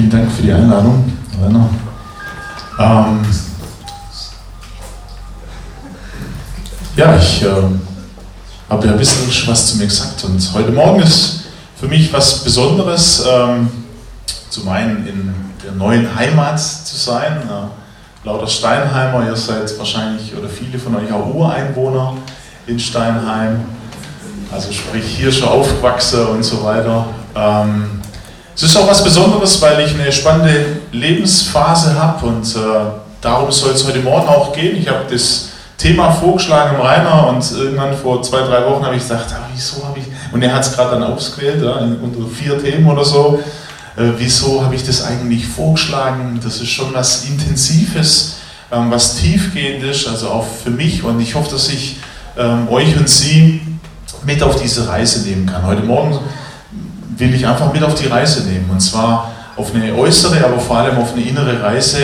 vielen Dank für die Einladung, Rainer. Ähm, ja, ich äh, habe ja ein was zu mir gesagt und heute Morgen ist für mich was Besonderes, ähm, zum einen in der neuen Heimat zu sein. Äh, lauter Steinheimer, ihr seid wahrscheinlich oder viele von euch auch Ureinwohner in Steinheim, also sprich hier schon aufgewachsen und so weiter. Ähm, es ist auch was Besonderes, weil ich eine spannende Lebensphase habe und äh, darum soll es heute Morgen auch gehen. Ich habe das Thema vorgeschlagen im Rainer und irgendwann vor zwei, drei Wochen habe ich gesagt, ah, wieso habe ich, und er hat es gerade dann ausgewählt, ja, unter vier Themen oder so, äh, wieso habe ich das eigentlich vorgeschlagen? Das ist schon was Intensives, ähm, was tiefgehendes, also auch für mich und ich hoffe, dass ich ähm, euch und Sie mit auf diese Reise nehmen kann. Heute Morgen will ich einfach mit auf die Reise nehmen. Und zwar auf eine äußere, aber vor allem auf eine innere Reise.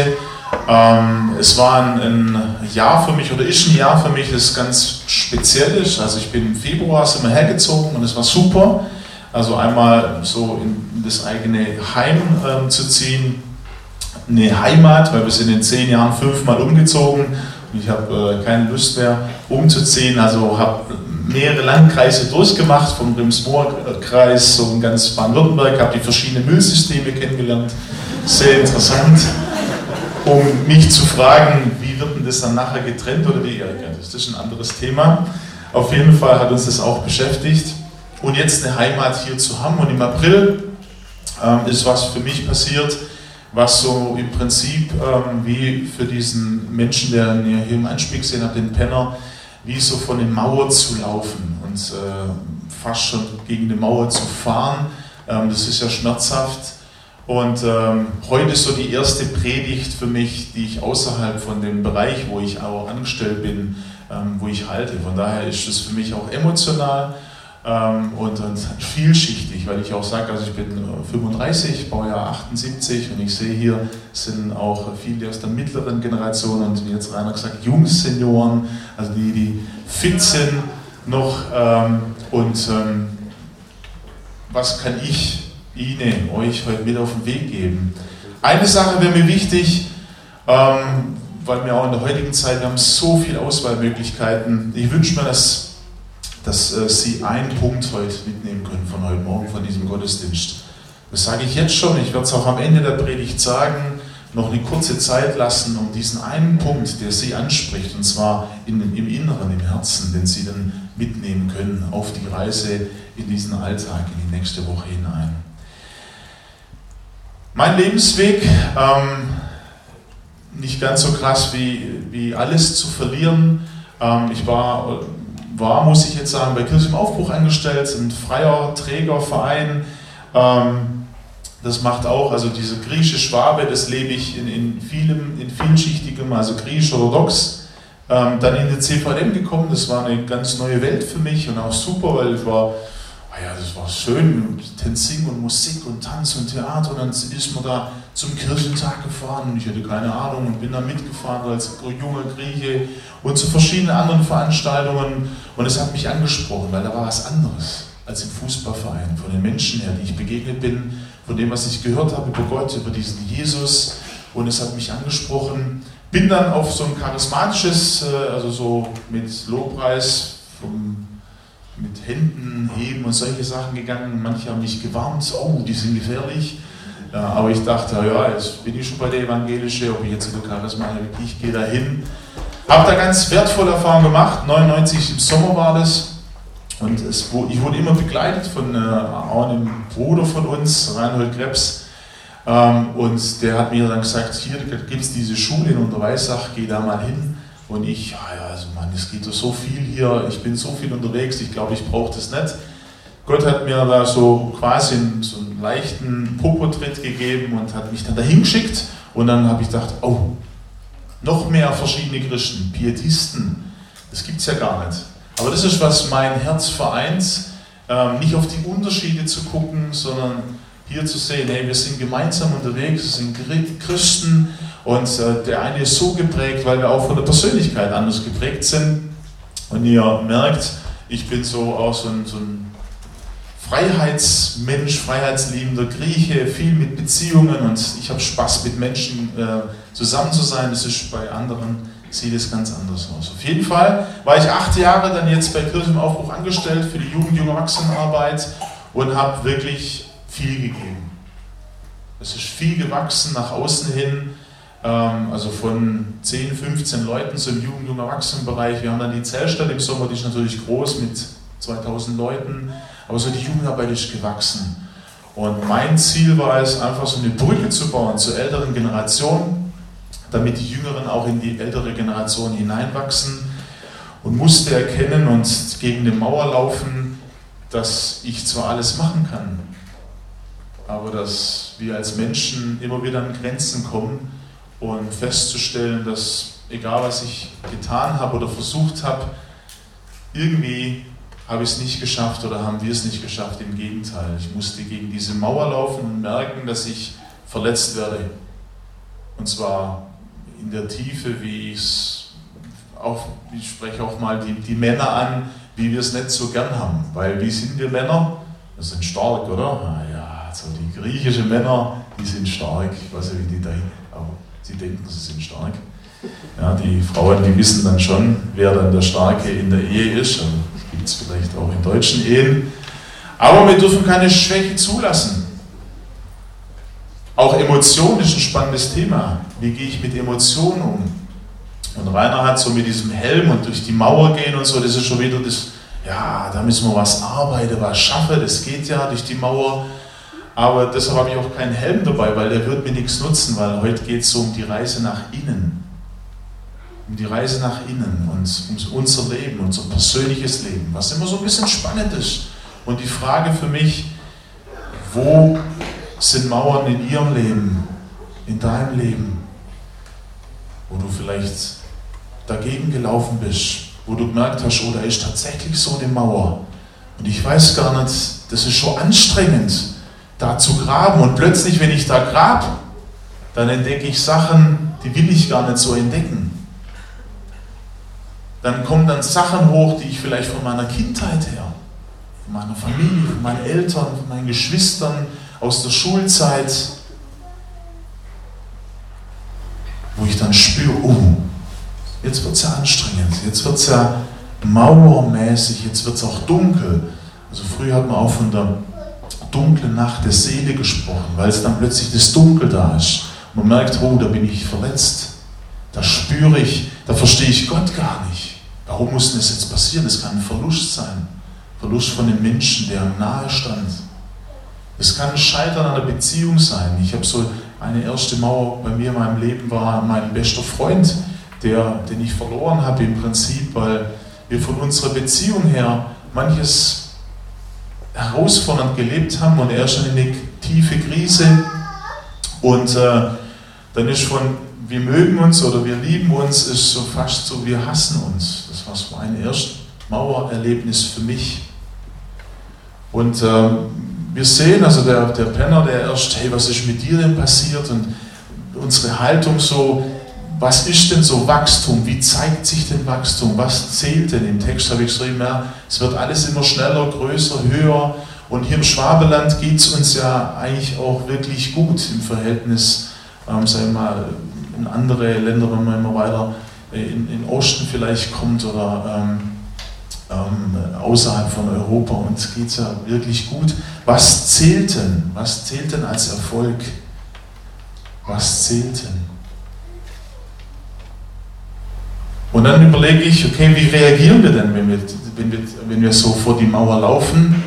Ähm, es war ein, ein, Jahr für mich oder ist ein Jahr für mich, das ganz speziell ist. Also ich bin im Februar wir hergezogen und es war super. Also einmal so in das eigene Heim ähm, zu ziehen, eine Heimat, weil wir sind in zehn Jahren fünfmal umgezogen ich habe äh, keine Lust mehr umzuziehen. Also habe mehrere Landkreise durchgemacht, vom Rems-Moor-Kreis, so in ganz Baden-Württemberg, habe die verschiedenen Müllsysteme kennengelernt. Sehr interessant, um mich zu fragen, wie wird denn das dann nachher getrennt oder wie? Das ist ein anderes Thema. Auf jeden Fall hat uns das auch beschäftigt. Und jetzt eine Heimat hier zu haben. Und im April ähm, ist was für mich passiert, was so im Prinzip ähm, wie für diesen Menschen, der hier im Anspiel gesehen habt, den Penner, wie so von der Mauer zu laufen und äh, fast schon gegen die Mauer zu fahren. Ähm, das ist ja schmerzhaft. Und ähm, heute ist so die erste Predigt für mich, die ich außerhalb von dem Bereich, wo ich auch angestellt bin, ähm, wo ich halte. Von daher ist es für mich auch emotional und, und, vielschichtig, weil ich auch sage, also ich bin 35, Baujahr 78 und ich sehe hier sind auch viele aus der mittleren Generation und wie jetzt Rainer gesagt, Jungsenioren, also die, die fit sind noch ähm, und ähm, was kann ich Ihnen, euch heute mit auf den Weg geben? Eine Sache wäre mir wichtig, ähm, weil wir auch in der heutigen Zeit, wir haben so viele Auswahlmöglichkeiten. Ich wünsche mir, dass dass äh, Sie einen Punkt heute mitnehmen können von heute Morgen, von diesem Gottesdienst. Das sage ich jetzt schon, ich werde es auch am Ende der Predigt sagen, noch eine kurze Zeit lassen, um diesen einen Punkt, der Sie anspricht, und zwar in, im Inneren, im Herzen, den Sie dann mitnehmen können auf die Reise in diesen Alltag, in die nächste Woche hinein. Mein Lebensweg, ähm, nicht ganz so krass wie, wie alles zu verlieren. Ähm, ich war war, muss ich jetzt sagen, bei Kirche im Aufbruch angestellt, ein freier Trägerverein. Ähm, das macht auch, also diese griechische Schwabe, das lebe ich in, in, vielem, in vielschichtigem, also griechisch-orthodox. Ähm, dann in die CVM gekommen, das war eine ganz neue Welt für mich und auch super, weil ich war, ja, das war schön, Tänzing und Musik und Tanz und Theater und dann ist man da zum Kirchentag gefahren und ich hatte keine Ahnung und bin da mitgefahren als junger Grieche und zu verschiedenen anderen Veranstaltungen und es hat mich angesprochen, weil da war was anderes als im Fußballverein, von den Menschen her, die ich begegnet bin, von dem, was ich gehört habe über Gott, über diesen Jesus und es hat mich angesprochen. Bin dann auf so ein charismatisches, äh, also so mit Lobpreis, vom, mit Händen heben und solche Sachen gegangen. Manche haben mich gewarnt, oh, die sind gefährlich. Ja, aber ich dachte, ja, jetzt bin ich schon bei der Evangelische, ob ich jetzt in der Charisma ich gehe da hin. Habe da ganz wertvolle Erfahrungen gemacht. 99 im Sommer war das. Und es, ich wurde immer begleitet von äh, einem Bruder von uns, Reinhold Krebs. Ähm, und der hat mir dann gesagt, hier gibt es diese Schule in Unterweissach, geh da mal hin. Und ich, ja, also Mann, es geht so viel hier, ich bin so viel unterwegs, ich glaube, ich brauche das nicht. Gott hat mir da so quasi so einen leichten Popotritt gegeben und hat mich dann dahin geschickt. Und dann habe ich gedacht, oh, noch mehr verschiedene Christen, Pietisten, das gibt es ja gar nicht. Aber das ist, was mein Herz vereint, ähm, nicht auf die Unterschiede zu gucken, sondern hier zu sehen, hey, wir sind gemeinsam unterwegs, wir sind Christen und äh, der eine ist so geprägt, weil wir auch von der Persönlichkeit anders geprägt sind. Und ihr merkt, ich bin so auch so ein, so ein Freiheitsmensch, freiheitsliebender Grieche, viel mit Beziehungen und ich habe Spaß mit Menschen äh, zusammen zu sein. Das ist bei anderen, sieht es ganz anders aus. Auf jeden Fall war ich acht Jahre dann jetzt bei Kirche im Aufbruch angestellt für die Jugend- und Erwachsenenarbeit und habe wirklich viel gegeben. Es ist viel gewachsen nach außen hin, also von 10, 15 Leuten zum Jugend- und Erwachsenenbereich. Wir haben dann die Zellstadt im Sommer, die ist natürlich groß mit 2000 Leuten, aber so die Jugendarbeit ist gewachsen. Und mein Ziel war es, einfach so eine Brücke zu bauen zur älteren Generation, damit die Jüngeren auch in die ältere Generation hineinwachsen und musste erkennen und gegen die Mauer laufen, dass ich zwar alles machen kann, aber dass wir als Menschen immer wieder an Grenzen kommen und festzustellen, dass egal was ich getan habe oder versucht habe, irgendwie habe ich es nicht geschafft oder haben wir es nicht geschafft. Im Gegenteil, ich musste gegen diese Mauer laufen und merken, dass ich verletzt werde. Und zwar in der Tiefe, wie ich es auch, ich spreche auch mal die, die Männer an, wie wir es nicht so gern haben. Weil wie sind wir Männer? Wir sind stark, oder? Ah ja, so die griechischen Männer, die sind stark. Ich weiß nicht, wie die da sie denken, sie sind stark. Ja, die Frauen, die wissen dann schon, wer dann der Starke in der Ehe ist. Das gibt es vielleicht auch in deutschen Ehen. Aber wir dürfen keine Schwäche zulassen. Auch Emotionen ist ein spannendes Thema. Wie gehe ich mit Emotionen um? Und Rainer hat so mit diesem Helm und durch die Mauer gehen und so, das ist schon wieder das, ja, da müssen wir was arbeiten, was schaffen, das geht ja durch die Mauer. Aber deshalb habe ich auch keinen Helm dabei, weil der wird mir nichts nutzen, weil heute geht es so um die Reise nach innen. Um die Reise nach innen und um unser Leben, unser persönliches Leben, was immer so ein bisschen spannend ist. Und die Frage für mich, wo sind Mauern in ihrem Leben, in deinem Leben, wo du vielleicht dagegen gelaufen bist, wo du gemerkt hast, oh, da ist tatsächlich so eine Mauer. Und ich weiß gar nicht, das ist schon anstrengend, da zu graben. Und plötzlich, wenn ich da grab, dann entdecke ich Sachen, die will ich gar nicht so entdecken. Dann kommen dann Sachen hoch, die ich vielleicht von meiner Kindheit her, von meiner Familie, von meinen Eltern, von meinen Geschwistern, aus der Schulzeit, wo ich dann spüre, oh, jetzt wird es ja anstrengend, jetzt wird es ja mauermäßig, jetzt wird es auch dunkel. Also früher hat man auch von der dunklen Nacht der Seele gesprochen, weil es dann plötzlich das Dunkel da ist. Man merkt, oh, da bin ich verletzt. Da spüre ich, da verstehe ich Gott gar nicht. Warum muss denn das jetzt passieren? Das kann ein Verlust sein. Verlust von dem Menschen, der nahe stand. Es kann ein Scheitern einer Beziehung sein. Ich habe so eine erste Mauer bei mir in meinem Leben war mein bester Freund, der, den ich verloren habe im Prinzip, weil wir von unserer Beziehung her manches herausfordernd gelebt haben und er ist in eine tiefe Krise und äh, dann ist von wir mögen uns oder wir lieben uns, ist so fast so, wir hassen uns. Das war so ein erst Mauererlebnis für mich. Und äh, wir sehen, also der, der Penner, der erst, hey, was ist mit dir denn passiert? Und unsere Haltung so, was ist denn so Wachstum? Wie zeigt sich denn Wachstum? Was zählt denn? Im Text habe ich geschrieben, ja, es wird alles immer schneller, größer, höher. Und hier im Schwabeland geht es uns ja eigentlich auch wirklich gut im Verhältnis, ähm, sagen wir mal, in andere Länder, wenn man immer weiter in, in Osten vielleicht kommt oder ähm, ähm, außerhalb von Europa. Uns geht es ja wirklich gut. Was zählt denn? Was zählt denn als Erfolg? Was zählt denn? Und dann überlege ich, okay, wie reagieren wir denn, wenn wir, wenn wir, wenn wir so vor die Mauer laufen?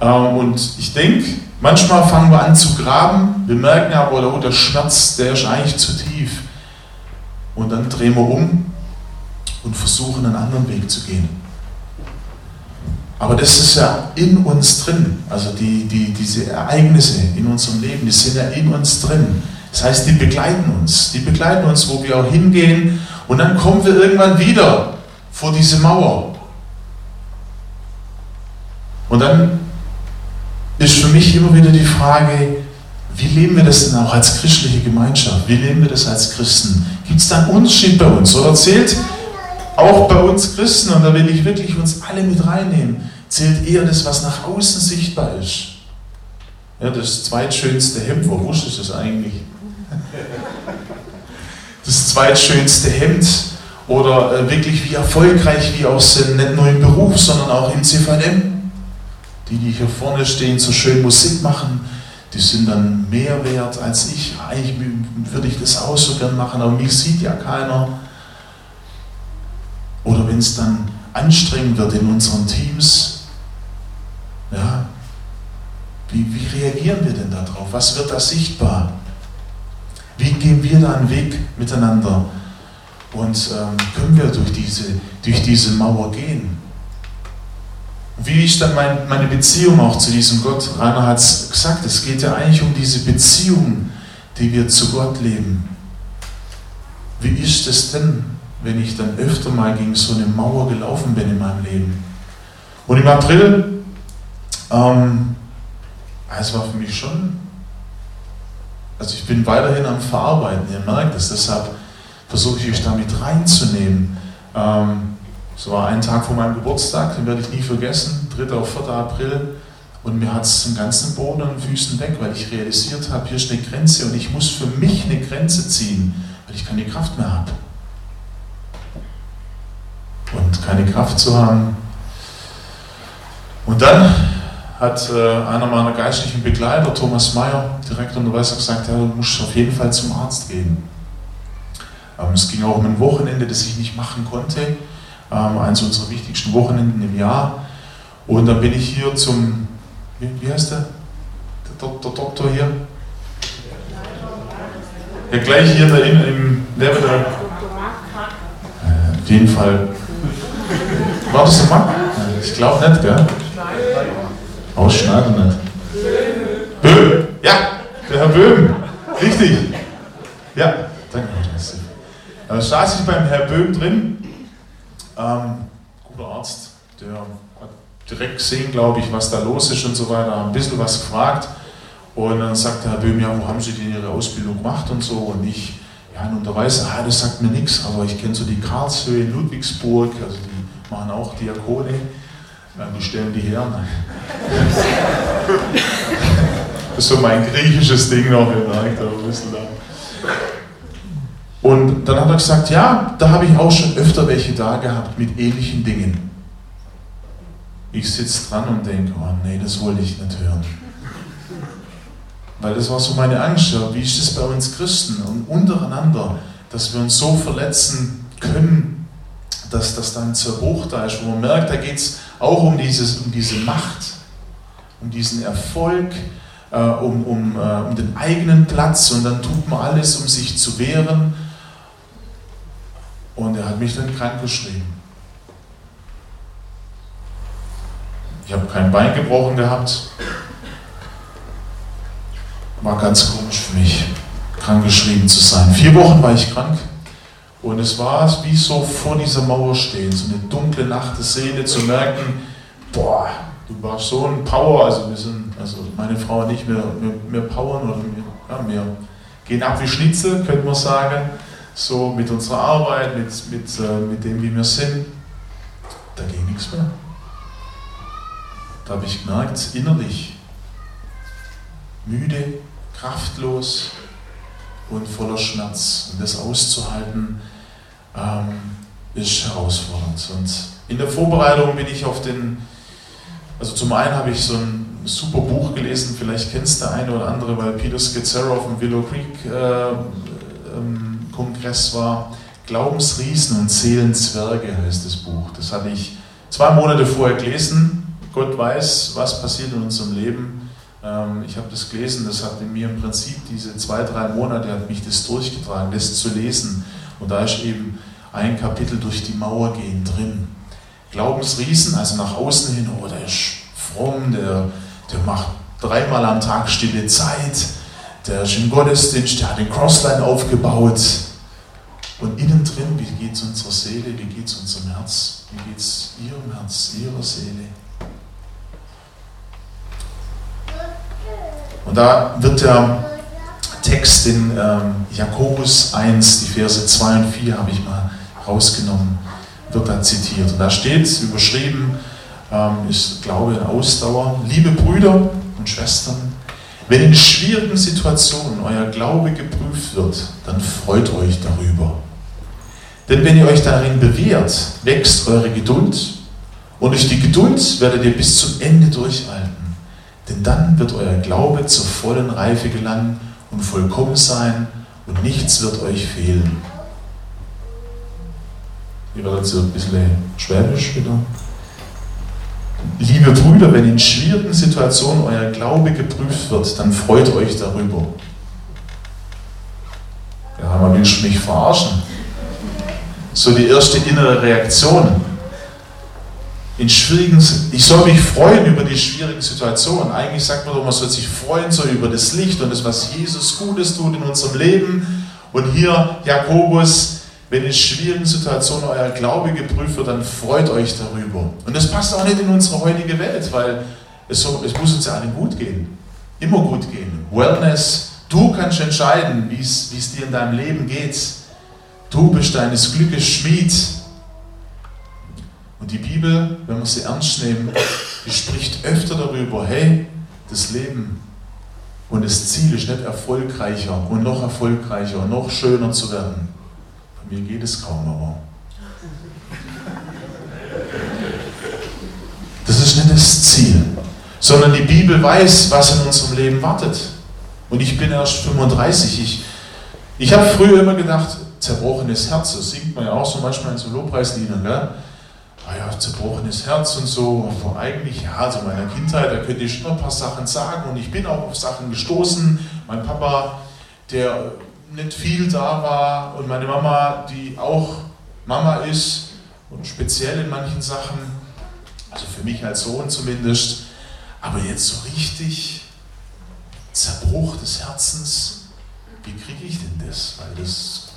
Ähm, und ich denke, manchmal fangen wir an zu graben, wir merken aber, oh, der Schmerz, der ist eigentlich zu tief. Und dann drehen wir um und versuchen, einen anderen Weg zu gehen. Aber das ist ja in uns drin. Also die, die, diese Ereignisse in unserem Leben, die sind ja in uns drin. Das heißt, die begleiten uns. Die begleiten uns, wo wir auch hingehen. Und dann kommen wir irgendwann wieder vor diese Mauer. Und dann ist für mich immer wieder die Frage, wie leben wir das denn auch als christliche Gemeinschaft? Wie leben wir das als Christen? Gibt es da einen Unterschied bei uns? Oder zählt auch bei uns Christen, und da will ich wirklich uns alle mit reinnehmen, zählt eher das, was nach außen sichtbar ist. Ja, das zweitschönste Hemd, wo ist das eigentlich? Das zweitschönste Hemd oder äh, wirklich wie erfolgreich wir auch sind, nicht nur im Beruf, sondern auch im CVM. Die, die hier vorne stehen, so schön Musik machen, die sind dann mehr wert als ich. Eigentlich würde ich das auch so gern machen, aber mich sieht ja keiner. Oder wenn es dann anstrengend wird in unseren Teams, ja, wie, wie reagieren wir denn darauf? Was wird da sichtbar? Wie gehen wir da einen Weg miteinander? Und ähm, können wir durch diese, durch diese Mauer gehen? Wie ist dann mein, meine Beziehung auch zu diesem Gott? Rainer hat es gesagt, es geht ja eigentlich um diese Beziehung, die wir zu Gott leben. Wie ist es denn, wenn ich dann öfter mal gegen so eine Mauer gelaufen bin in meinem Leben? Und im April, ähm, es war für mich schon, also ich bin weiterhin am Verarbeiten, ihr merkt es, deshalb versuche ich euch damit reinzunehmen. Ähm, es war ein Tag vor meinem Geburtstag, den werde ich nie vergessen, 3. auf 4. April. Und mir hat es den ganzen Boden den Füßen weg, weil ich realisiert habe, hier ist eine Grenze und ich muss für mich eine Grenze ziehen, weil ich keine Kraft mehr habe. Und keine Kraft zu haben. Und dann hat äh, einer meiner geistlichen Begleiter, Thomas Mayer, direkt an der Weise gesagt, ja, du musst auf jeden Fall zum Arzt gehen. Ähm, es ging auch um ein Wochenende, das ich nicht machen konnte, ähm, eines unserer wichtigsten Wochenenden im Jahr. Und dann bin ich hier zum, wie, wie heißt der? Der, der Doktor hier? Ja, gleich hier da in, im Level der. Äh, auf jeden Fall. War das ein Mann? Ich glaube nicht, gell? Ausschneiden nicht. Böhm! Ja, der Herr Böhm. Richtig. Ja, danke. Da saß ich beim Herrn Böhm drin. Ähm, guter Arzt, der hat direkt gesehen, glaube ich, was da los ist und so weiter, ein bisschen was gefragt. Und dann sagt der Herr Böhm, ja, wo haben Sie denn Ihre Ausbildung gemacht und so? Und ich, ja, nun der weiß, ah, das sagt mir nichts, aber ich kenne so die Karlshöhe in Ludwigsburg, also die machen auch Diakone. Die stellen die her. Das ist so mein griechisches Ding noch, ihr merkt, ein bisschen da. Und dann hat er gesagt, ja, da habe ich auch schon öfter welche da gehabt mit ähnlichen Dingen. Ich sitze dran und denke, oh nee, das wollte ich nicht hören. Weil das war so meine Angst, wie ist das bei uns Christen und untereinander, dass wir uns so verletzen können, dass das dann Zerbruch da ist, wo man merkt, da geht es auch um, dieses, um diese Macht, um diesen Erfolg, äh, um, um, äh, um den eigenen Platz und dann tut man alles, um sich zu wehren. Und er hat mich dann krank geschrieben. Ich habe kein Bein gebrochen gehabt. War ganz komisch für mich, krank geschrieben zu sein. Vier Wochen war ich krank. Und es war wie so vor dieser Mauer stehen, so eine dunkle Nacht der Seele zu merken, boah, du warst so ein Power, also wir sind, also meine Frau ich, wir, wir, wir powern oder wir, ja, wir gehen ab wie Schnitzel, könnte man sagen, so mit unserer Arbeit, mit, mit, äh, mit dem, wie wir sind, da ging nichts mehr. Da habe ich gemerkt, innerlich müde, kraftlos, und voller Schmerz. Und das auszuhalten, ähm, ist herausfordernd. Und in der Vorbereitung bin ich auf den, also zum einen habe ich so ein super Buch gelesen, vielleicht kennst du eine oder andere, weil Peter Scazzaro auf dem Willow Creek äh, ähm, Kongress war. Glaubensriesen und Seelenzwerge heißt das Buch. Das hatte ich zwei Monate vorher gelesen. Gott weiß, was passiert in unserem Leben ich habe das gelesen, das hat in mir im Prinzip diese zwei, drei Monate hat mich das durchgetragen, das zu lesen. Und da ist eben ein Kapitel durch die Mauer gehen drin. Glaubensriesen, also nach außen hin, oh, der ist fromm, der, der macht dreimal am Tag stille Zeit, der ist im Gottesdienst, der hat den Crossline aufgebaut. Und innen drin, wie geht es unserer Seele, wie geht es unserem Herz, wie geht es ihrem Herz, ihrer Seele? Und da wird der Text in ähm, Jakobus 1, die Verse 2 und 4 habe ich mal rausgenommen, wird da zitiert. Und da steht überschrieben, ähm, ist Glaube und Ausdauer. Liebe Brüder und Schwestern, wenn in schwierigen Situationen euer Glaube geprüft wird, dann freut euch darüber. Denn wenn ihr euch darin bewährt, wächst eure Geduld und durch die Geduld werdet ihr bis zum Ende durchhalten. Denn dann wird euer Glaube zur vollen Reife gelangen und vollkommen sein und nichts wird euch fehlen. Hier wird jetzt ein bisschen schwäbisch wieder. Liebe Brüder, wenn in schwierigen Situationen euer Glaube geprüft wird, dann freut euch darüber. Ja, man will mich verarschen. So die erste innere Reaktion. In schwierigen, ich soll mich freuen über die schwierigen Situationen. Eigentlich sagt man doch, man soll sich freuen so über das Licht und das, was Jesus Gutes tut in unserem Leben. Und hier Jakobus, wenn in schwierigen Situationen euer Glaube geprüft wird, dann freut euch darüber. Und das passt auch nicht in unsere heutige Welt, weil es, so, es muss uns ja allen gut gehen. Immer gut gehen. Wellness, du kannst entscheiden, wie es dir in deinem Leben geht. Du bist deines Glückes Schmied. Und die Bibel, wenn wir sie ernst nehmen, die spricht öfter darüber, hey, das Leben und das Ziel ist nicht erfolgreicher und noch erfolgreicher und noch schöner zu werden mir geht es kaum aber. Das ist nicht das Ziel, sondern die Bibel weiß, was in unserem Leben wartet. Und ich bin erst 35. Ich, ich habe früher immer gedacht, zerbrochenes Herz, das singt man ja auch so manchmal in so Lobpreisliedern, gell? Ah ja, zerbrochenes Herz und so. Aber eigentlich, ja, also in meiner Kindheit, da könnte ich schon ein paar Sachen sagen und ich bin auch auf Sachen gestoßen. Mein Papa, der nicht viel da war und meine Mama, die auch Mama ist und speziell in manchen Sachen, also für mich als Sohn zumindest, aber jetzt so richtig Zerbruch des Herzens, wie kriege ich denn das? Weil das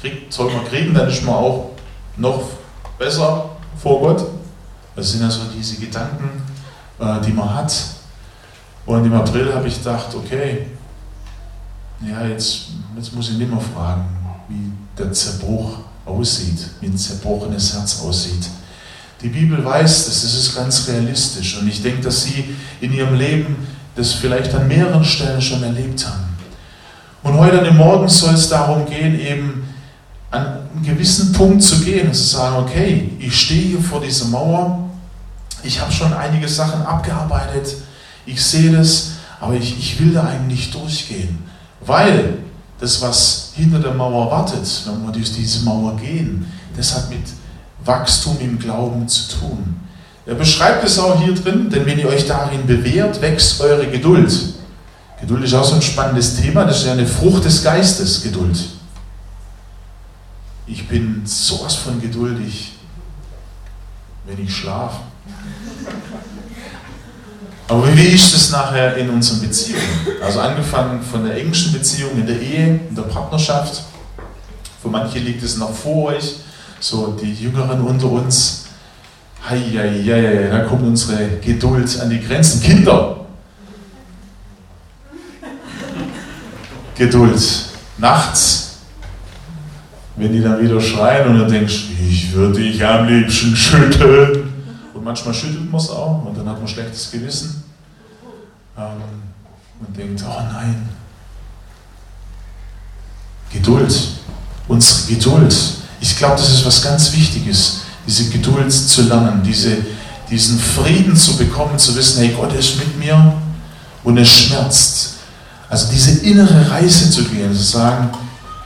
kriegt, soll man kriegen, dann ist man auch noch besser vor Gott. Das sind also diese Gedanken, äh, die man hat. Und im April habe ich gedacht, okay, ja, jetzt, jetzt muss ich nicht mehr fragen, wie der Zerbruch aussieht, wie ein zerbrochenes Herz aussieht. Die Bibel weiß das, das ist ganz realistisch und ich denke, dass Sie in Ihrem Leben das vielleicht an mehreren Stellen schon erlebt haben. Und heute an dem Morgen soll es darum gehen, eben an einen gewissen Punkt zu gehen und zu sagen, okay, ich stehe hier vor dieser Mauer, ich habe schon einige Sachen abgearbeitet, ich sehe das, aber ich, ich will da eigentlich durchgehen. Weil das, was hinter der Mauer wartet, wenn wir durch diese Mauer gehen, das hat mit Wachstum im Glauben zu tun. Er beschreibt es auch hier drin, denn wenn ihr euch darin bewährt, wächst eure Geduld. Geduld ist auch so ein spannendes Thema, das ist ja eine Frucht des Geistes, Geduld. Ich bin sowas von geduldig, wenn ich schlafe. Aber wie ist es nachher in unseren Beziehungen? Also angefangen von der englischen Beziehung in der Ehe, in der Partnerschaft. Für manche liegt es noch vor euch, so die Jüngeren unter uns. Hei, hei, hei, da kommt unsere Geduld an die Grenzen. Kinder! Geduld. Nachts, wenn die dann wieder schreien und du denkst, ich würde dich am liebsten schütteln. Und manchmal schüttelt man es auch und dann hat man schlechtes Gewissen ähm, und denkt, oh nein. Geduld, unsere Geduld. Ich glaube, das ist was ganz Wichtiges, diese Geduld zu lernen, diese, diesen Frieden zu bekommen, zu wissen, hey, Gott ist mit mir und es schmerzt. Also diese innere Reise zu gehen, zu sagen,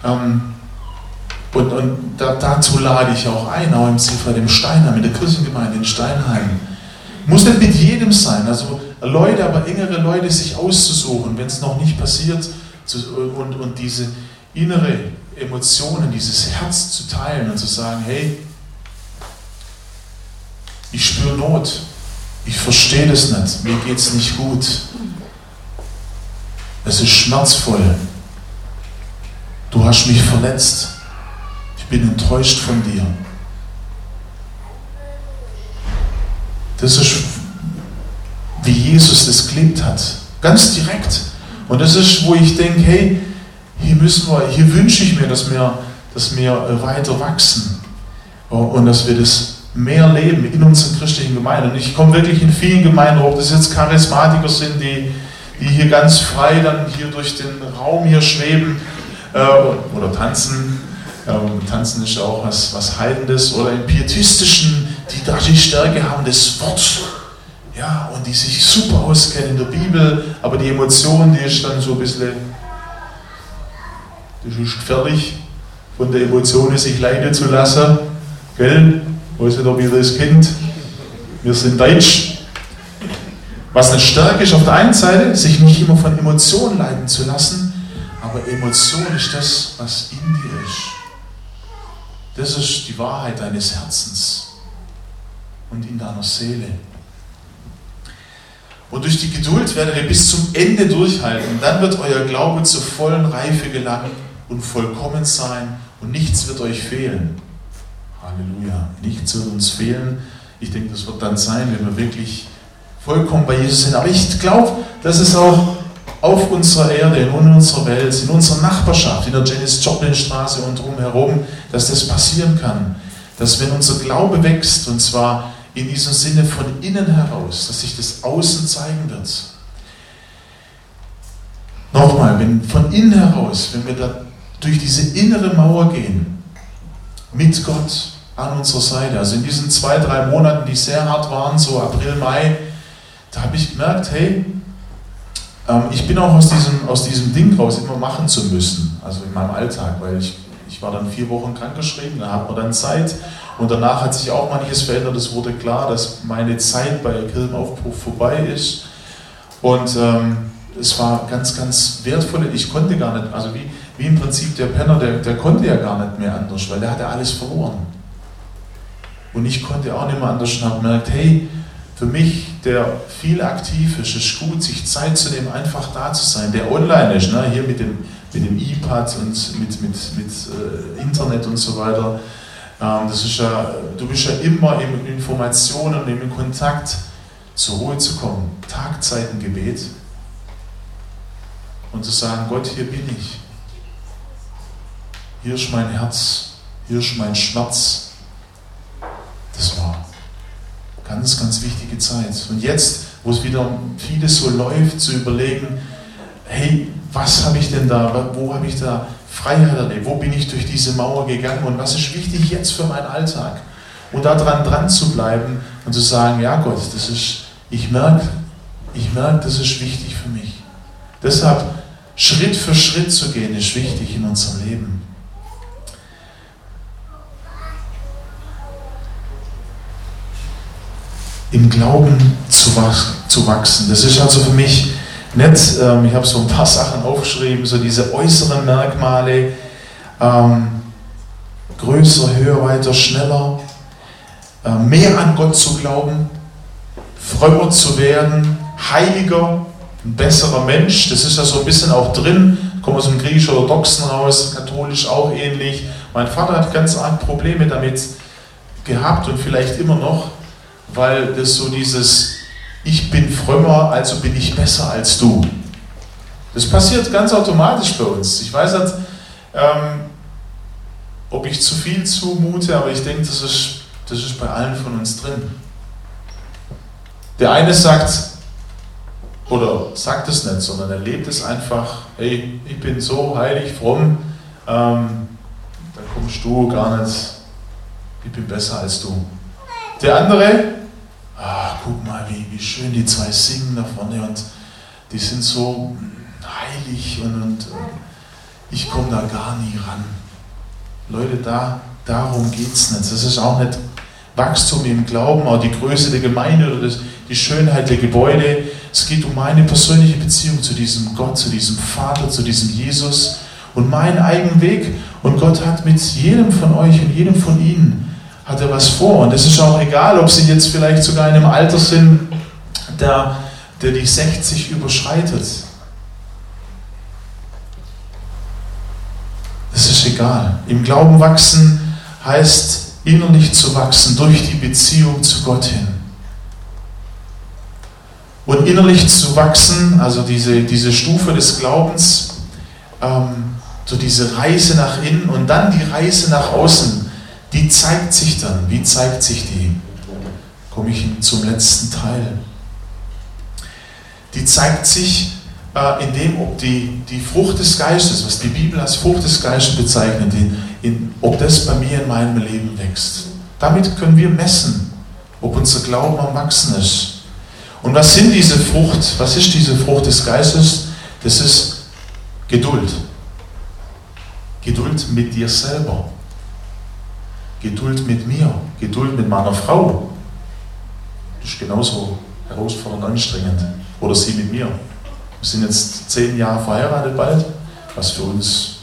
ähm, und, und da, dazu lade ich auch ein, auch im Ziffer dem Steinheim, in der Kirchengemeinde in Steinheim. Muss nicht mit jedem sein, also Leute, aber engere Leute sich auszusuchen, wenn es noch nicht passiert, und, und diese innere Emotionen, dieses Herz zu teilen und zu sagen, hey, ich spüre Not, ich verstehe das nicht, mir geht es nicht gut, es ist schmerzvoll, du hast mich verletzt, ich bin enttäuscht von dir. Das ist, wie Jesus das gelebt hat. Ganz direkt. Und das ist, wo ich denke, hey, hier müssen wir, hier wünsche ich mir, dass wir, dass wir weiter wachsen und dass wir das mehr leben in unseren christlichen Gemeinden. Und ich komme wirklich in vielen Gemeinden, ob das jetzt Charismatiker sind, die, die hier ganz frei dann hier durch den Raum hier schweben äh, oder tanzen. Ähm, tanzen ist auch was, was Heidendes. Oder im Pietistischen, die da die Stärke haben, das Wort. Ja, und die sich super auskennen in der Bibel, aber die Emotion, die ist dann so ein bisschen, das ist gefährlich, von der Emotion sich leiden zu lassen. Gell? Weiß nicht, ob ihr das kennt. Wir sind Deutsch. Was eine Stärke ist auf der einen Seite, sich nicht immer von Emotionen leiten zu lassen, aber Emotion ist das, was in dir ist. Das ist die Wahrheit deines Herzens und in deiner Seele. Und durch die Geduld werdet ihr bis zum Ende durchhalten. Dann wird euer Glaube zur vollen Reife gelangen und vollkommen sein und nichts wird euch fehlen. Halleluja. Nichts wird uns fehlen. Ich denke, das wird dann sein, wenn wir wirklich vollkommen bei Jesus sind. Aber ich glaube, dass es auch auf unserer Erde, in unserer Welt, in unserer Nachbarschaft, in der Janis Joplin Straße und drumherum, dass das passieren kann. Dass wenn unser Glaube wächst, und zwar in diesem Sinne von innen heraus, dass sich das außen zeigen wird. Nochmal, wenn von innen heraus, wenn wir da durch diese innere Mauer gehen, mit Gott an unserer Seite, also in diesen zwei, drei Monaten, die sehr hart waren, so April, Mai, da habe ich gemerkt, hey, ähm, ich bin auch aus diesem, aus diesem Ding raus, immer machen zu müssen, also in meinem Alltag, weil ich, ich war dann vier Wochen krankgeschrieben, da hat man dann Zeit und danach hat sich auch manches verändert. Es wurde klar, dass meine Zeit bei Kirchenaufbruch vorbei ist und ähm, es war ganz, ganz wertvoll. Ich konnte gar nicht, also wie, wie im Prinzip der Penner, der, der konnte ja gar nicht mehr anders, weil der hatte alles verloren. Und ich konnte auch nicht mehr anders und habe gemerkt, hey, für mich, der viel aktiv ist, ist gut, sich Zeit zu nehmen, einfach da zu sein, der online ist, ne? hier mit dem, mit dem iPad und mit, mit, mit äh, Internet und so weiter. Ähm, das ist ja, du bist ja immer in Informationen und im Kontakt, zur Ruhe zu kommen. Tagzeitengebet und zu sagen, Gott, hier bin ich. Hier ist mein Herz, hier ist mein Schmerz. Das war ganz, ganz wichtige Zeit. Und jetzt, wo es wieder vieles so läuft, zu überlegen, hey, was habe ich denn da, wo habe ich da Freiheit erlebt, wo bin ich durch diese Mauer gegangen und was ist wichtig jetzt für meinen Alltag? Und daran dran zu bleiben und zu sagen, ja Gott, das ist, ich merke, ich merke, das ist wichtig für mich. Deshalb Schritt für Schritt zu gehen, ist wichtig in unserem Leben. Im Glauben zu, wachsen. Das ist also für mich nett. Ähm, ich habe so ein paar Sachen aufgeschrieben, so diese äußeren Merkmale. Ähm, größer, höher, weiter, schneller. Äh, mehr an Gott zu glauben. Frömmer zu werden. Heiliger. Ein besserer Mensch. Das ist ja so ein bisschen auch drin. Ich komme aus dem griechisch-orthodoxen raus, katholisch auch ähnlich. Mein Vater hat ganz arg Probleme damit gehabt und vielleicht immer noch, weil das so dieses ich bin frömmer, also bin ich besser als du. Das passiert ganz automatisch bei uns. Ich weiß nicht, ähm, ob ich zu viel zumute, aber ich denke, das ist, das ist bei allen von uns drin. Der eine sagt, oder sagt es nicht, sondern er lebt es einfach, hey, ich bin so heilig, fromm, ähm, da kommst du gar nicht, ich bin besser als du. Der andere, ah, guck mal, wie, wie schön die zwei singen da vorne und die sind so heilig und, und ich komme da gar nie ran. Leute, da, darum geht es nicht. Das ist auch nicht Wachstum im Glauben, auch die Größe der Gemeinde oder das, die Schönheit der Gebäude. Es geht um meine persönliche Beziehung zu diesem Gott, zu diesem Vater, zu diesem Jesus und meinen eigenen Weg. Und Gott hat mit jedem von euch und jedem von Ihnen hat er was vor. Und es ist auch egal, ob sie jetzt vielleicht sogar in einem Alter sind, der, der die 60 überschreitet. Es ist egal. Im Glauben wachsen heißt innerlich zu wachsen durch die Beziehung zu Gott hin. Und innerlich zu wachsen, also diese, diese Stufe des Glaubens, ähm, so diese Reise nach innen und dann die Reise nach außen die zeigt sich dann. Wie zeigt sich die? Komme ich zum letzten Teil. Die zeigt sich äh, in dem, ob die, die Frucht des Geistes, was die Bibel als Frucht des Geistes bezeichnet, in, in, ob das bei mir in meinem Leben wächst. Damit können wir messen, ob unser Glauben am Wachsen ist. Und was sind diese Frucht? Was ist diese Frucht des Geistes? Das ist Geduld. Geduld mit dir selber. Geduld mit mir. Geduld mit meiner Frau. Das ist genauso herausfordernd und anstrengend. Oder sie mit mir. Wir sind jetzt zehn Jahre verheiratet bald, was für uns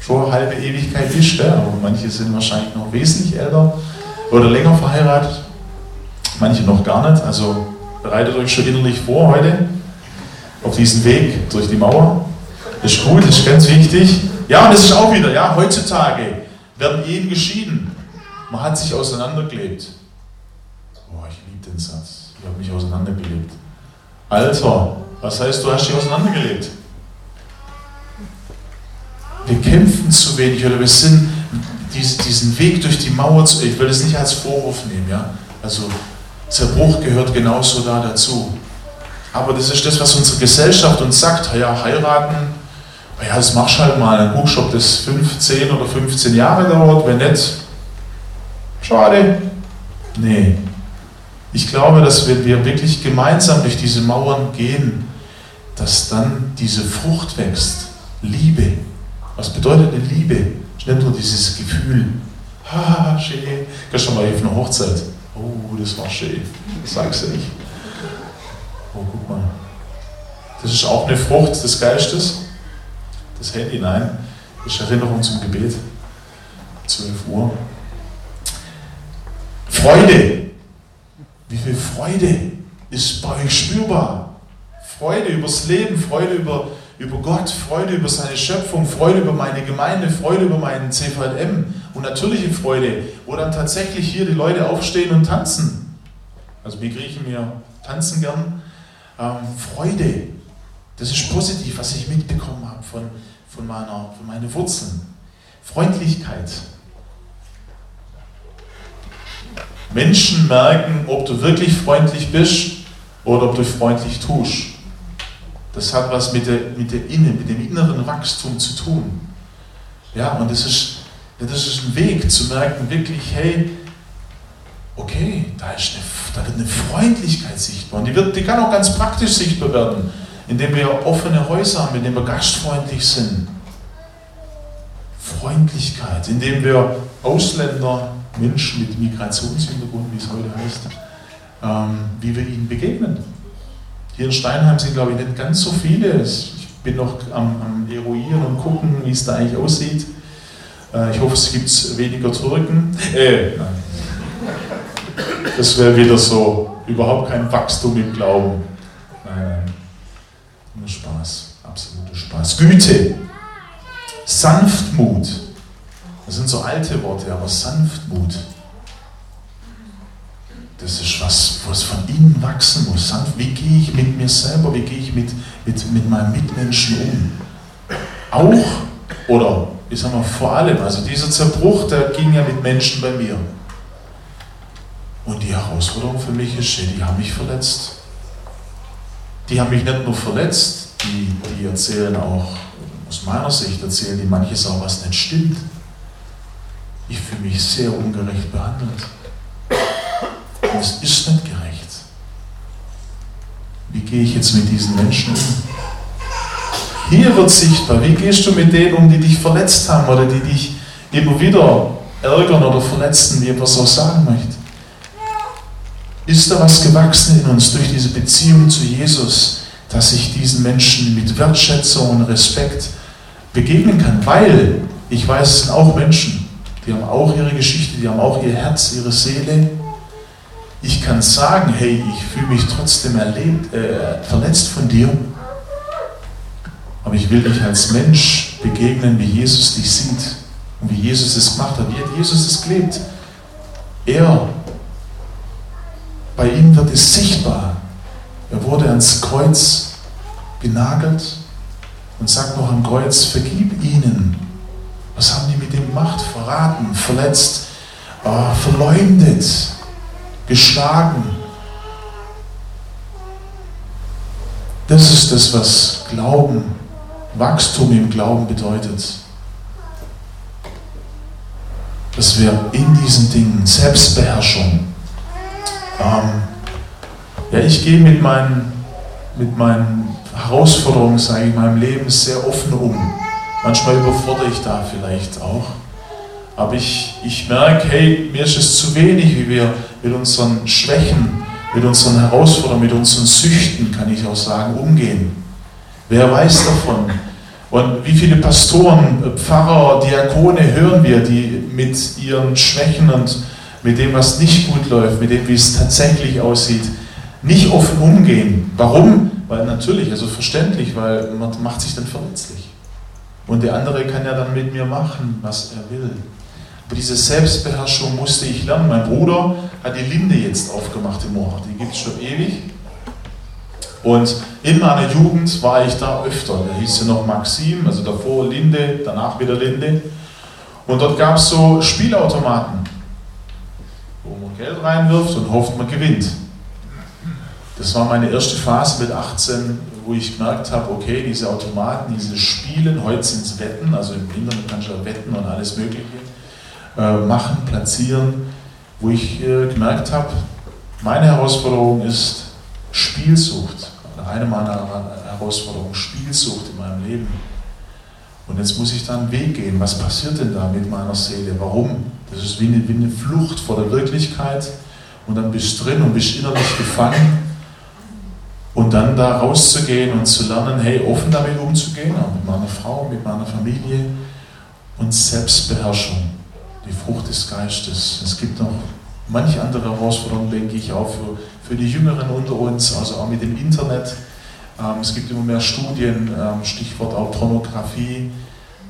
schon eine halbe Ewigkeit ist. Ja? Aber manche sind wahrscheinlich noch wesentlich älter oder länger verheiratet. Manche noch gar nicht. Also bereitet euch schon innerlich vor heute auf diesen Weg durch die Mauer. Das ist gut, das ist ganz wichtig. Ja, und das ist auch wieder, ja, heutzutage werden Ehen geschieden. Man hat sich auseinandergelebt. Oh, ich liebe den Satz. Ich habe mich auseinandergelebt. Alter, was heißt, du hast dich auseinandergelebt? Wir kämpfen zu wenig oder wir sind diesen Weg durch die Mauer zu. Ich will das nicht als Vorwurf nehmen, ja. Also Zerbruch gehört genauso da dazu. Aber das ist das, was unsere Gesellschaft uns sagt. Ja, heiraten, ja, das machst du halt mal. Ein Buch, ob das 15 oder 15 Jahre dauert, wenn nicht, schade. Nee. Ich glaube, dass wenn wir wirklich gemeinsam durch diese Mauern gehen, dass dann diese Frucht wächst. Liebe. Was bedeutet eine Liebe? Nicht nur dieses Gefühl, ha, schön. Gestern war ich auf einer Hochzeit. Oh, das war schön. Sag's nicht. Oh, guck mal. Das ist auch eine Frucht des Geistes. Das Handy, nein. Das ist Erinnerung zum Gebet. 12 Uhr. Freude. Wie viel Freude ist bei euch spürbar? Freude übers Leben, Freude über, über Gott, Freude über seine Schöpfung, Freude über meine Gemeinde, Freude über meinen CVM und natürliche Freude, wo dann tatsächlich hier die Leute aufstehen und tanzen. Also wir Griechen, wir tanzen gern. Ähm, Freude, das ist positiv, was ich mitbekommen habe von, von, meiner, von meinen Wurzeln. Freundlichkeit. Menschen merken, ob du wirklich freundlich bist oder ob du freundlich tust. Das hat was mit, der, mit, der Innen, mit dem inneren Wachstum zu tun. Ja, und das ist, das ist ein Weg zu merken, wirklich, hey, okay, da, ist eine, da wird eine Freundlichkeit sichtbar. Und die, wird, die kann auch ganz praktisch sichtbar werden, indem wir offene Häuser haben, indem wir gastfreundlich sind. Freundlichkeit, indem wir Ausländer, Menschen mit Migrationshintergrund, wie es heute heißt, ähm, wie wir ihnen begegnen. Hier in Steinheim sind, glaube ich, nicht ganz so viele. Ich bin noch am, am Eruieren und gucken, wie es da eigentlich aussieht. Äh, ich hoffe, es gibt weniger Türken. Äh, nein. Das wäre wieder so, überhaupt kein Wachstum im Glauben. Nein, nein. Nur Spaß, absoluter Spaß. Güte, Sanftmut. Das sind so alte Worte, aber Sanftmut. Das ist was, was von innen wachsen muss. Sanft, wie gehe ich mit mir selber, wie gehe ich mit, mit, mit meinem Mitmenschen um? Auch, oder ich sage mal vor allem, also dieser Zerbruch, der ging ja mit Menschen bei mir. Und die Herausforderung für mich ist, die haben mich verletzt. Die haben mich nicht nur verletzt, die, die erzählen auch, aus meiner Sicht erzählen die manches auch, was nicht stimmt. Ich fühle mich sehr ungerecht behandelt. Und es ist nicht gerecht. Wie gehe ich jetzt mit diesen Menschen um? Hier wird sichtbar, wie gehst du mit denen um, die dich verletzt haben oder die dich immer wieder ärgern oder verletzen, wie etwas auch sagen möchte. Ist da was gewachsen in uns durch diese Beziehung zu Jesus, dass ich diesen Menschen mit Wertschätzung und Respekt begegnen kann? Weil ich weiß, es sind auch Menschen, die haben auch ihre Geschichte, die haben auch ihr Herz, ihre Seele. Ich kann sagen, hey, ich fühle mich trotzdem erlebt, äh, verletzt von dir, aber ich will dich als Mensch begegnen, wie Jesus dich sieht und wie Jesus es gemacht hat, wie Jesus es gelebt. Er bei ihm wird es sichtbar. Er wurde ans Kreuz genagelt und sagt noch am Kreuz, vergib ihnen, Was haben die mit dem gemacht? Verraten, verletzt, äh, verleumdet, geschlagen. Das ist das, was Glauben, Wachstum im Glauben bedeutet. Dass wir in diesen Dingen Selbstbeherrschung, ähm, ja, ich gehe mit meinen, mit meinen Herausforderungen, sage ich, in meinem Leben sehr offen um. Manchmal überfordere ich da vielleicht auch. Aber ich, ich merke, hey, mir ist es zu wenig, wie wir mit unseren Schwächen, mit unseren Herausforderungen, mit unseren Süchten, kann ich auch sagen, umgehen. Wer weiß davon? Und wie viele Pastoren, Pfarrer, Diakone hören wir, die mit ihren Schwächen und mit dem, was nicht gut läuft, mit dem, wie es tatsächlich aussieht, nicht offen umgehen. Warum? Weil natürlich, also verständlich, weil man macht sich dann verletzlich. Und der andere kann ja dann mit mir machen, was er will. Aber diese Selbstbeherrschung musste ich lernen. Mein Bruder hat die Linde jetzt aufgemacht im Ort. Die gibt es schon ewig. Und in meiner Jugend war ich da öfter. Da hieß sie noch Maxim, also davor Linde, danach wieder Linde. Und dort gab es so Spielautomaten, Geld reinwirft und hofft, man gewinnt. Das war meine erste Phase mit 18, wo ich gemerkt habe, okay, diese Automaten, diese Spielen, heute sind es Wetten, also im Internet kannst du ja wetten und alles Mögliche äh, machen, platzieren, wo ich äh, gemerkt habe, meine Herausforderung ist Spielsucht. Eine meiner Herausforderungen, Spielsucht in meinem Leben. Und jetzt muss ich da einen Weg gehen. Was passiert denn da mit meiner Seele? Warum? Das ist wie eine, wie eine Flucht vor der Wirklichkeit. Und dann bist du drin und bist innerlich gefangen. Und dann da rauszugehen und zu lernen, hey, offen damit umzugehen, auch mit meiner Frau, mit meiner Familie und Selbstbeherrschung, die Frucht des Geistes. Es gibt noch manche andere Herausforderungen, denke ich, auch für, für die Jüngeren unter uns, also auch mit dem Internet. Ähm, es gibt immer mehr Studien, ähm, Stichwort auch Pornografie.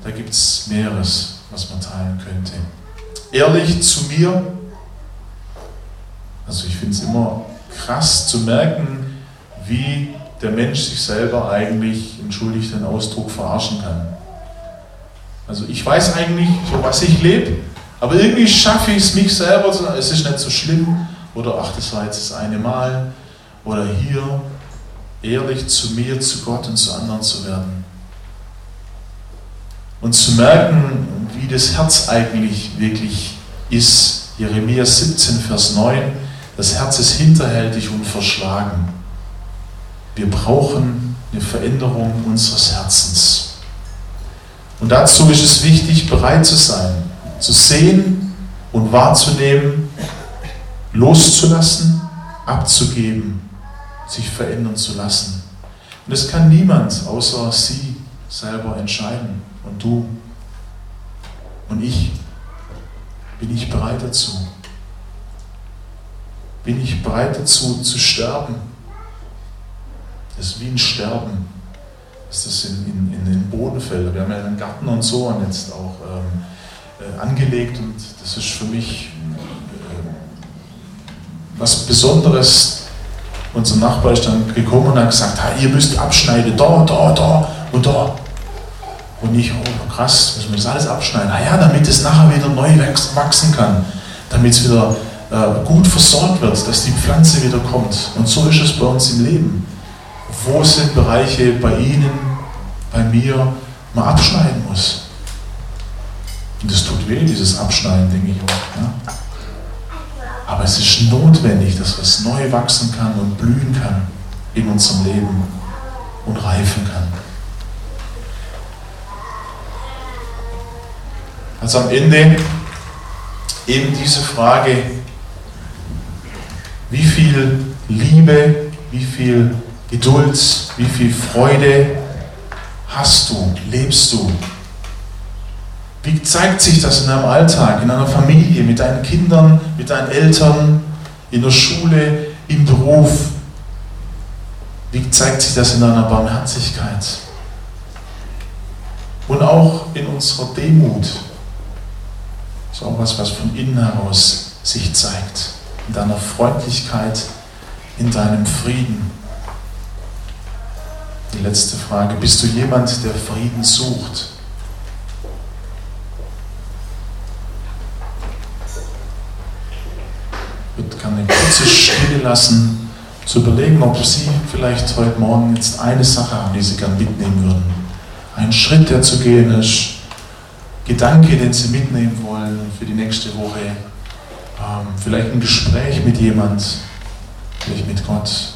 Da gibt es mehreres, was man teilen könnte. Ehrlich zu mir, also ich finde es immer krass zu merken, wie der Mensch sich selber eigentlich, entschuldigt den Ausdruck, verarschen kann. Also ich weiß eigentlich, so was ich lebe, aber irgendwie schaffe ich es mich selber, es ist nicht so schlimm, oder ach, das war jetzt das eine Mal, oder hier ehrlich zu mir, zu Gott und zu anderen zu werden. Und zu merken, wie das Herz eigentlich wirklich ist. Jeremia 17, Vers 9, das Herz ist hinterhältig und verschlagen. Wir brauchen eine Veränderung unseres Herzens. Und dazu ist es wichtig, bereit zu sein, zu sehen und wahrzunehmen, loszulassen, abzugeben, sich verändern zu lassen. Und das kann niemand außer sie selber entscheiden. Und du und ich. Bin ich bereit dazu? Bin ich bereit dazu zu sterben? Das ist wie ein Sterben, dass das in, in, in den Boden fällt. Wir haben ja einen Garten und so und jetzt auch ähm, äh, angelegt und das ist für mich äh, was Besonderes. Unser Nachbar ist dann gekommen und hat gesagt, ihr müsst abschneiden, da, da, da und da. Und ich, oh krass, müssen wir das alles abschneiden? Naja, damit es nachher wieder neu wachsen kann, damit es wieder äh, gut versorgt wird, dass die Pflanze wieder kommt. Und so ist es bei uns im Leben. Wo sind Bereiche bei Ihnen, bei mir, man abschneiden muss? Und das tut weh, dieses Abschneiden, denke ich auch. Ja? Aber es ist notwendig, dass was neu wachsen kann und blühen kann in unserem Leben und reifen kann. Also am Ende eben diese Frage, wie viel Liebe, wie viel Geduld, wie viel Freude hast du, lebst du wie zeigt sich das in deinem Alltag, in deiner Familie, mit deinen Kindern, mit deinen Eltern, in der Schule, im Beruf? Wie zeigt sich das in deiner Barmherzigkeit? Und auch in unserer Demut ist auch was, was von innen heraus sich zeigt. In deiner Freundlichkeit, in deinem Frieden. Die letzte Frage, bist du jemand, der Frieden sucht? Ich kann eine kurze Stille lassen, zu überlegen, ob Sie vielleicht heute Morgen jetzt eine Sache haben, die Sie gern mitnehmen würden. Ein Schritt, der zu gehen ist, Gedanke, den Sie mitnehmen wollen für die nächste Woche, ähm, vielleicht ein Gespräch mit jemand, vielleicht mit Gott.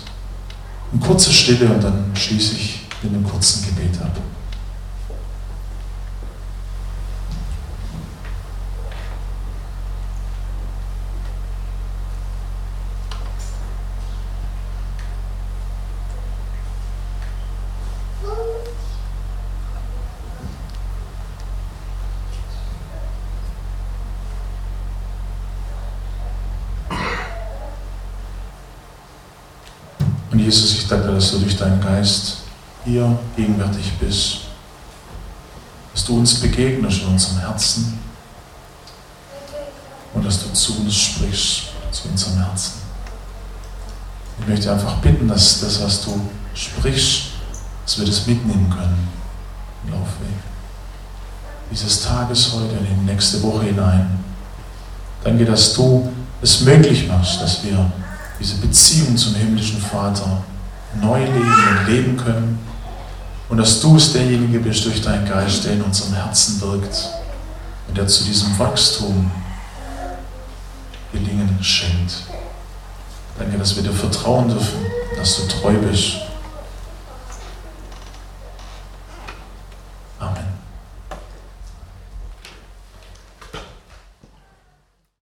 Eine kurze Stille und dann schließe ich mit einem kurzen Gebet ab. Und Jesus, ich danke, dass du durch deinen Geist hier gegenwärtig bist, dass du uns begegnest in unserem Herzen und dass du zu uns sprichst, zu unserem Herzen. Ich möchte einfach bitten, dass das, was du sprichst, dass wir das mitnehmen können im Laufweg. Dieses Tages heute und in die nächste Woche hinein. Danke, dass du es möglich machst, dass wir diese Beziehung zum himmlischen Vater neu leben und leben können. Und dass du es derjenige bist durch deinen Geist, der in unserem Herzen wirkt und der zu diesem Wachstum Gelingen schenkt. Danke, dass wir dir vertrauen dürfen, dass du treu bist